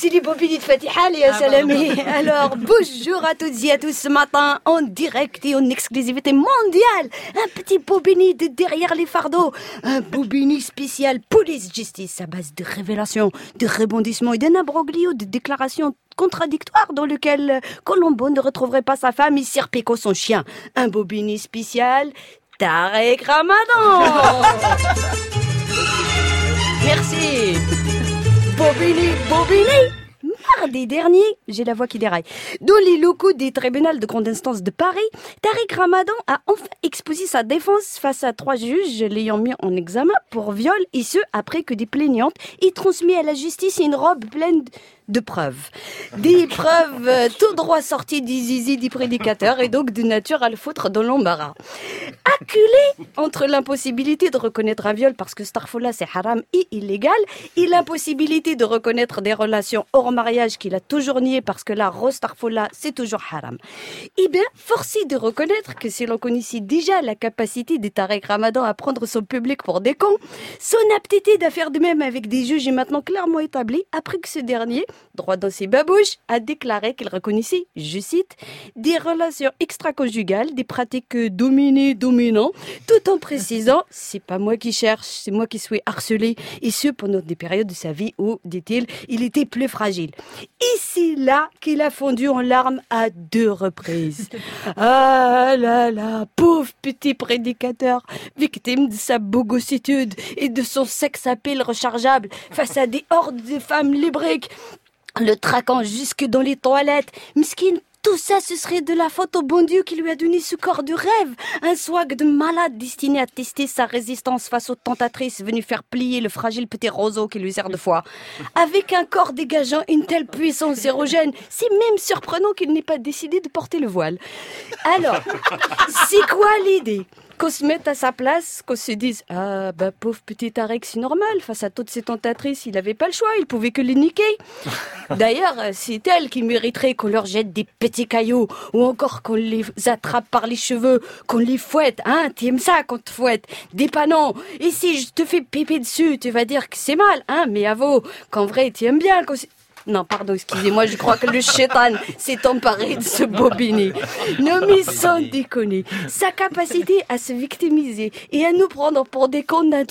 c'est les bobines de Fatiha, les Salami. Alors, bonjour à toutes et à tous ce matin, en direct et en exclusivité mondiale. Un petit bobini de derrière les fardeaux. Un bobini spécial police-justice à base de révélations, de rebondissements et d'un abroglio de déclarations contradictoires dans lequel Colombo ne retrouverait pas sa femme et Sirpico son chien. Un bobini spécial Tarek Ramadan. Merci. Bobini, Bobini. Mardi dernier, j'ai la voix qui déraille, dans les locaux des tribunaux de grande instance de Paris, Tariq Ramadan a enfin exposé sa défense face à trois juges l'ayant mis en examen pour viol, et ce, après que des plaignantes aient transmis à la justice une robe pleine de preuves. Des preuves euh, tout droit sorties des zizi des prédicateurs et donc de nature à le foutre dans l'embarras. Acculé entre l'impossibilité de reconnaître un viol parce que Starfola c'est haram et illégal et l'impossibilité de reconnaître des relations hors mariage qu'il a toujours nié parce que la Rose Starfola c'est toujours haram. Eh bien, forcé de reconnaître que si l'on connaissait déjà la capacité de Tarek Ramadan à prendre son public pour des cons, son aptitude à faire de même avec des juges est maintenant clairement établie après que ce dernier droit dans ses babouches, a déclaré qu'il reconnaissait, je cite, des relations extra-conjugales, des pratiques dominées-dominants, tout en précisant, c'est pas moi qui cherche, c'est moi qui suis harcelé, et ce pendant des périodes de sa vie où, dit-il, il était plus fragile. Et c'est là qu'il a fondu en larmes à deux reprises. Ah là là, pauvre petit prédicateur, victime de sa bogossitude et de son sexe à pile rechargeable face à des hordes de femmes libriques le traquant jusque dans les toilettes. Miskin, tout ça, ce serait de la faute au bon Dieu qui lui a donné ce corps de rêve. Un swag de malade destiné à tester sa résistance face aux tentatrices venues faire plier le fragile petit roseau qui lui sert de foi. Avec un corps dégageant une telle puissance érogène, c'est même surprenant qu'il n'ait pas décidé de porter le voile. Alors, c'est quoi l'idée? Qu'on se mette à sa place, qu'on se dise Ah, bah pauvre petit Tarek, c'est normal, face à toutes ces tentatrices, il n'avait pas le choix, il pouvait que les niquer. D'ailleurs, c'est elle qui mériterait qu'on leur jette des petits cailloux, ou encore qu'on les attrape par les cheveux, qu'on les fouette, hein, t'aimes ça qu'on te fouette, des panons. Et si je te fais piper dessus, tu vas dire que c'est mal, hein, mais avoue qu'en vrai, tu aimes bien qu'on non, pardon, excusez-moi, je crois que le chétan s'est emparé de ce bobini. Non, mais sans déconner, sa capacité à se victimiser et à nous prendre pour des cons n'a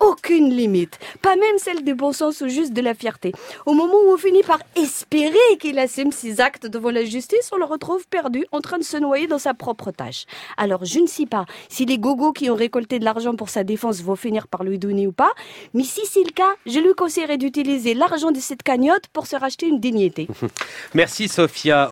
aucune limite. Pas même celle du bon sens ou juste de la fierté. Au moment où on finit par espérer qu'il assume ses actes devant la justice, on le retrouve perdu, en train de se noyer dans sa propre tâche. Alors, je ne sais pas si les gogos qui ont récolté de l'argent pour sa défense vont finir par lui donner ou pas, mais si c'est le cas, je lui conseillerais d'utiliser l'argent de cette cagnotte se racheter une dignité. Merci Sophia.